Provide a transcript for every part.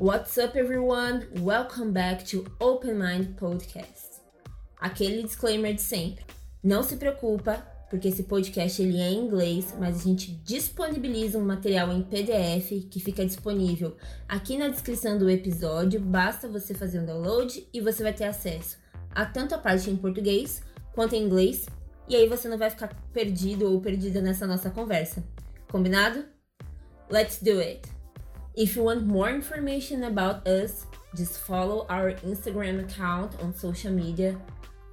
What's up, everyone? Welcome back to Open Mind Podcast. Aquele disclaimer de sempre. Não se preocupa, porque esse podcast ele é em inglês, mas a gente disponibiliza um material em PDF que fica disponível aqui na descrição do episódio. Basta você fazer um download e você vai ter acesso a tanto a parte em português quanto em inglês. E aí você não vai ficar perdido ou perdida nessa nossa conversa. Combinado? Let's do it! If you want more information about us, just follow our Instagram account on social media,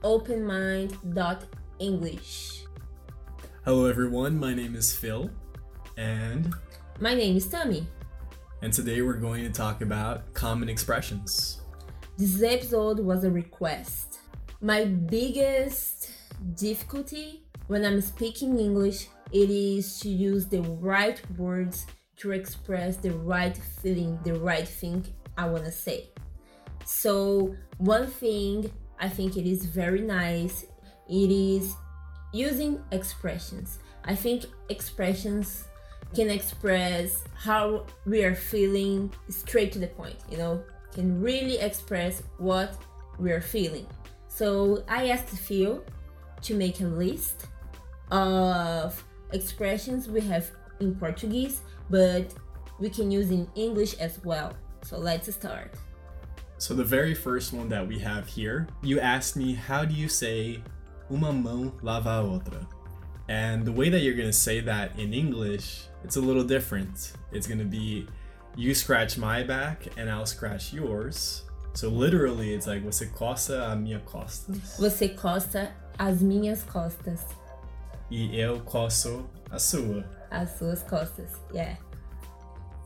openmind.english. Hello, everyone. My name is Phil, and My name is Tammy. and today we're going to talk about common expressions. This episode was a request. My biggest difficulty when I'm speaking English it is to use the right words to express the right feeling, the right thing I want to say. So, one thing I think it is very nice it is using expressions. I think expressions can express how we are feeling straight to the point, you know, can really express what we are feeling. So I asked Phil to make a list of expressions we have in Portuguese, but we can use in English as well. So let's start. So, the very first one that we have here, you asked me, how do you say uma mão lava a outra? And the way that you're going to say that in English, it's a little different. It's going to be you scratch my back and I'll scratch yours. So, literally, it's like você costa a minha costas Você costa as minhas costas, e eu coço a sua. as suas costas. Yeah.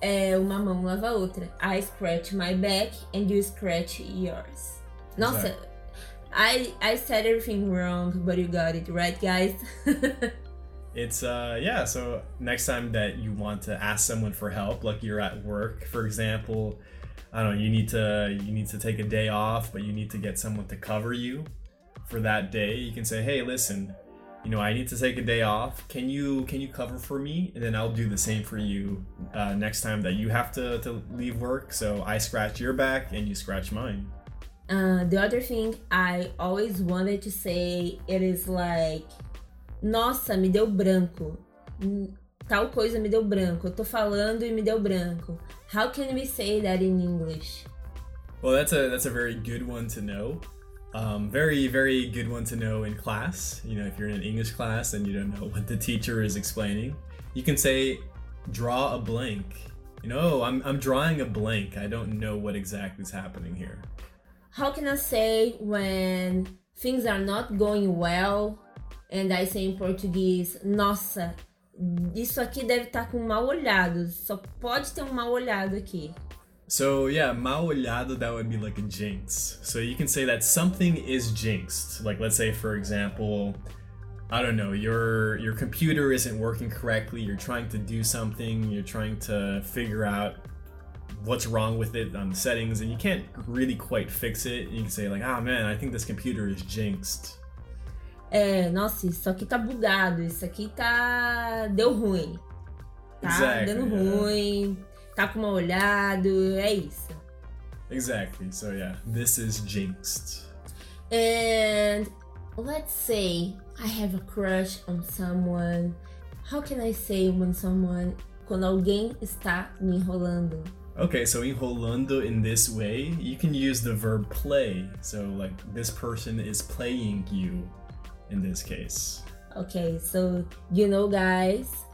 É uma mão lava a outra. I scratch my back and you scratch yours. Nossa, Exato. I I said everything wrong, but you got it right, guys. It's uh yeah, so next time that you want to ask someone for help, like you're at work, for example, I don't know, you need to you need to take a day off, but you need to get someone to cover you for that day. You can say, "Hey, listen, you know, I need to take a day off. Can you can you cover for me?" And then I'll do the same for you uh, next time that you have to to leave work. So I scratch your back and you scratch mine. Uh, the other thing I always wanted to say it is like, nossa, me deu branco. Tal coisa me deu branco. Eu tô falando e me deu branco. How can we say that in English? Well, that's a that's a very good one to know. Um, very very good one to know in class. You know, if you're in an English class and you don't know what the teacher is explaining, you can say, "Draw a blank." You know, "Oh, I'm I'm drawing a blank. I don't know what exactly is happening here. How can I say when things are not going well and I say in Português, nossa, isso aqui deve estar com mal olhado. Só pode ter um mal olhado aqui. So yeah, mal olhado that would be like a jinx. So you can say that something is jinxed. Like let's say for example, I don't know, your your computer isn't working correctly, you're trying to do something, you're trying to figure out what's wrong with it on the settings and you can't really quite fix it. You can say like, "Ah man, I think this computer is jinxed." É, nossa, isso aqui tá bugado, isso aqui tá. deu ruim. Tá Exactly, dando yeah. ruim, tá com mal olhado, é isso. Exactly. So yeah, this is jinxed. And let's say I have a crush on someone. How can I say when someone. Quando alguém está me enrolando? Okay, so enrolando in this way, you can use the verb play. So like this person is playing you in this case. Okay, so you know, guys,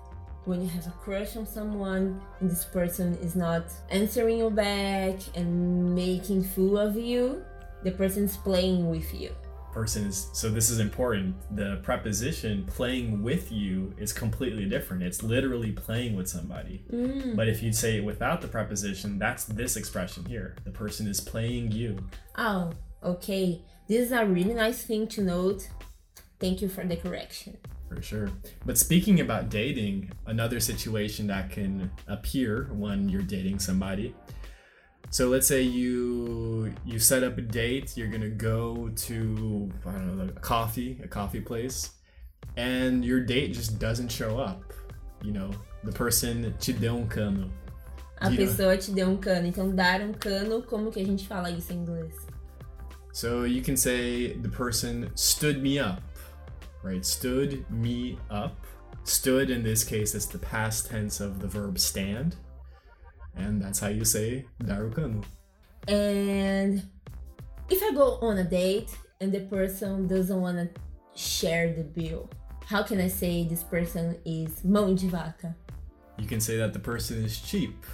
when you have a crush on someone and this person is not answering you back and making fool of you, the person's playing with you. Person is so this is important. The preposition playing with you is completely different. It's literally playing with somebody. Mm. But if you say it without the preposition, that's this expression here. The person is playing you. Oh, okay. This is a really nice thing to note. Thank you for the correction. For sure. But speaking about dating, another situation that can appear when you're dating somebody. So let's say you you set up a date, you're gonna go to I don't know, a coffee, a coffee place, and your date just doesn't show up. You know, the person te deu um cano. A You know- pessoa te deu um cano. Então, dar um cano, como que a gente fala isso em inglês? So you can say the person stood me up, right? Stood me up. Stood in this case is the past tense of the verb stand. And that's how you say darukanu. And if I go on a date and the person doesn't want to share the bill, how can I say this person is mão de vaca? You can say that the person is cheap.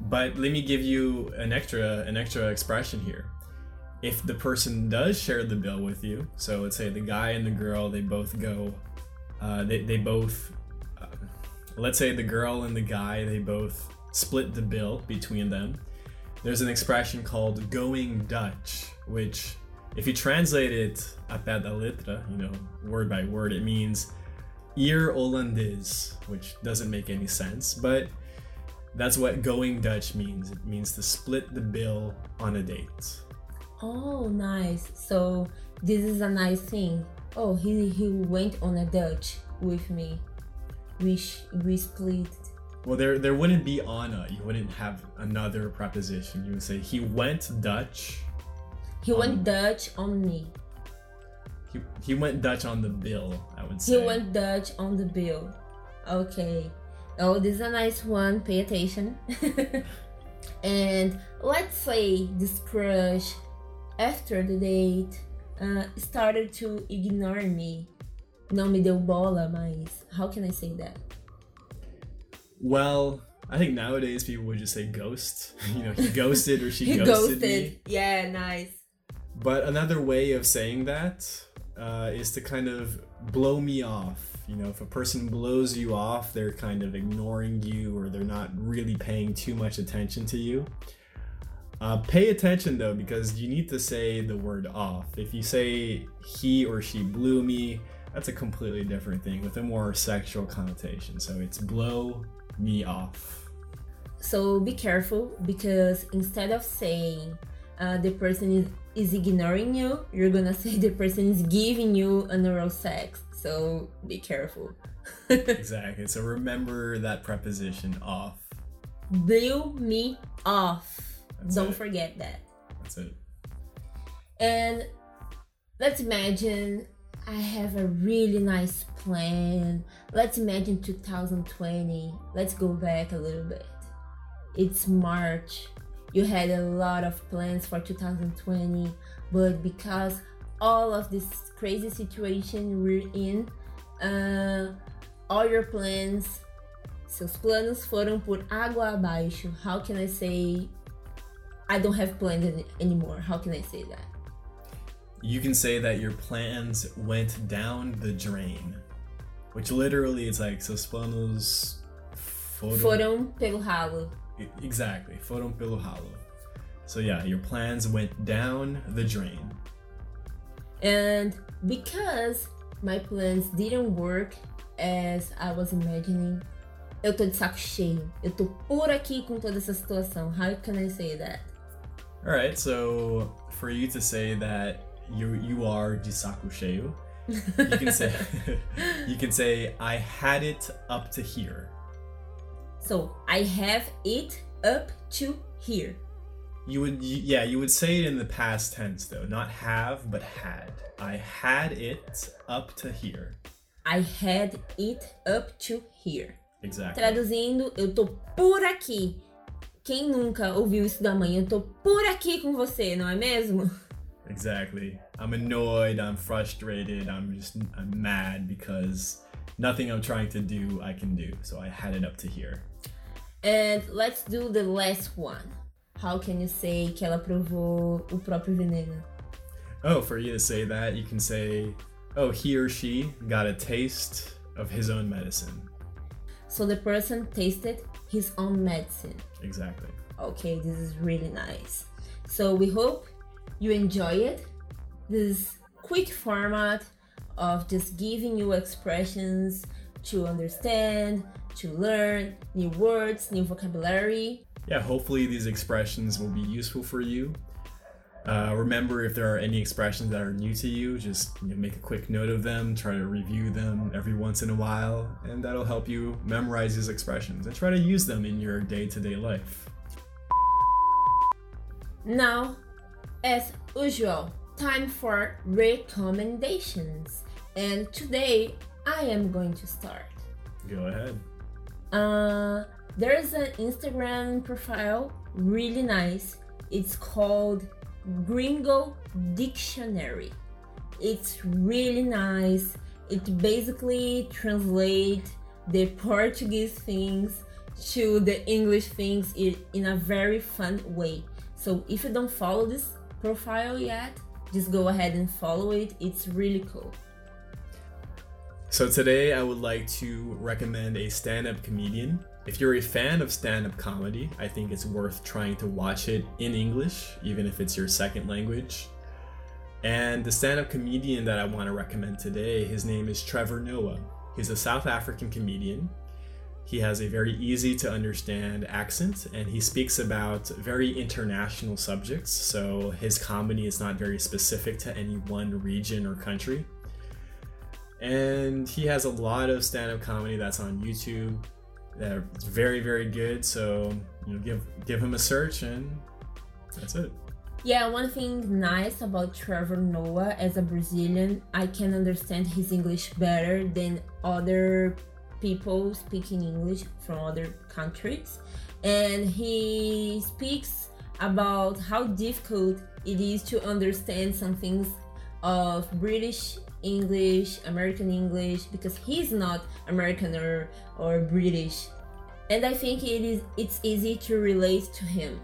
But let me give you an extra an extra expression here. If the person does share the bill with you, so let's say the guy and the girl they both go, uh, they they both, uh, let's say the girl and the guy they both split the bill between them. There's an expression called going Dutch, which if you translate it a pé da letra, you know, word by word, it means Ir Hollandaise, which doesn't make any sense, but that's what going Dutch means. It means to split the bill on a date. Oh, nice. So this is a nice thing. Oh, he he went on a Dutch with me. We sh- we split. Well, there there wouldn't be on. You wouldn't have another preposition. You would say he went Dutch. He On- went Dutch on me. He, he went Dutch on the bill. I would say. He went Dutch on the bill. Okay. Oh, this is a nice one. Pay attention. and let's say this crush, after the date, uh, started to ignore me. Não me deu bola, mas how can I say that? Well, I think nowadays people would just say ghost. You know, he ghosted or she He ghosted, ghosted. me. Yeah, nice. But another way of saying that uh, is to kind of blow me off. You know, if a person blows you off, they're kind of ignoring you or they're not really paying too much attention to you. Uh, pay attention though, because you need to say the word off. If you say he or she blew me, that's a completely different thing with a more sexual connotation. So it's blow me off. So be careful because instead of saying uh, the person is, is ignoring you, you're gonna say the person is giving you an oral sex. So be careful. Exactly. So remember that preposition off. Blew me off. That's Don't it. forget that. That's it. And let's imagine I have a really nice plan. Let's imagine 2020. Let's go back a little bit. It's March. You had a lot of plans for 2020, but because all of this crazy situation we're in, uh, all your plans, seus planos foram por água abaixo. How can I say I don't have plans any- anymore? How can I say that? You can say that your plans went down the drain, which literally is like seus planos foram, Foram pelo ralo. Exactly foram pelo ralo. So yeah, your plans went down the drain. And because my plans didn't work as I was imagining, eu tô de saco cheio. Eu tô por aqui com toda essa situação. How can I say that? All right, so for you to say that you you are saco you can say you can say I had it up to here. So, I have it up to here. You would, y- yeah, you would say it in the past tense though, not have, but had. I had it up to here. I had it up to here. Exactly. Traduzindo, eu tô por aqui. Quem nunca ouviu isso da mãe? Eu tô por aqui com você, não é mesmo? Exactly. I'm annoyed. I'm frustrated. I'm just, I'm mad because nothing I'm trying to do I can do. So I had it up to here. And let's do the last one. How can you say que ela provou o próprio veneno? Oh, for you to say that, you can say, oh, he or she got a taste of his own medicine. So the person tasted his own medicine. Exactly. Okay, this is really nice. So we hope you enjoy it. This quick format of just giving you expressions to understand, to learn new words, new vocabulary. Yeah, hopefully these expressions will be useful for you. Uh, remember, if there are any expressions that are new to you, just you know, make a quick note of them, try to review them every once in a while, and that'll help you memorize these expressions and try to use them in your day to day life. Now, as usual, time for recommendations. And today I am going to start. Go ahead. Uh, there's an Instagram profile, really nice. It's called Gringo Dictionary. It's really nice. It basically translates the Portuguese things to the English things in a very fun way. So if you don't follow this profile yet, just go ahead and follow it. It's really cool. So today I would like to recommend a stand-up comedian. If you're a fan of stand-up comedy, I think it's worth trying to watch it in English, even if it's your second language. And the stand-up comedian that I want to recommend today, his name is Trevor Noah. He's a South African comedian. He has a very easy to understand accent and he speaks about very international subjects. So his comedy is not very specific to any one region or country. And he has a lot of stand up comedy that's on YouTube that's very, very good. So, you know, give give him a search and that's it. Yeah, one thing nice about Trevor Noah as a Brazilian, I can understand his English better than other people speaking English from other countries, and he speaks about how difficult it is to understand some things of British English, American English, because he's not American or, or British. And I think it is it's easy to relate to him.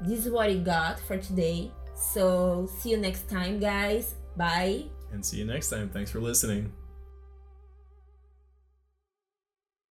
This is what I got for today. So see you next time guys. Bye. And see you next time. Thanks for listening.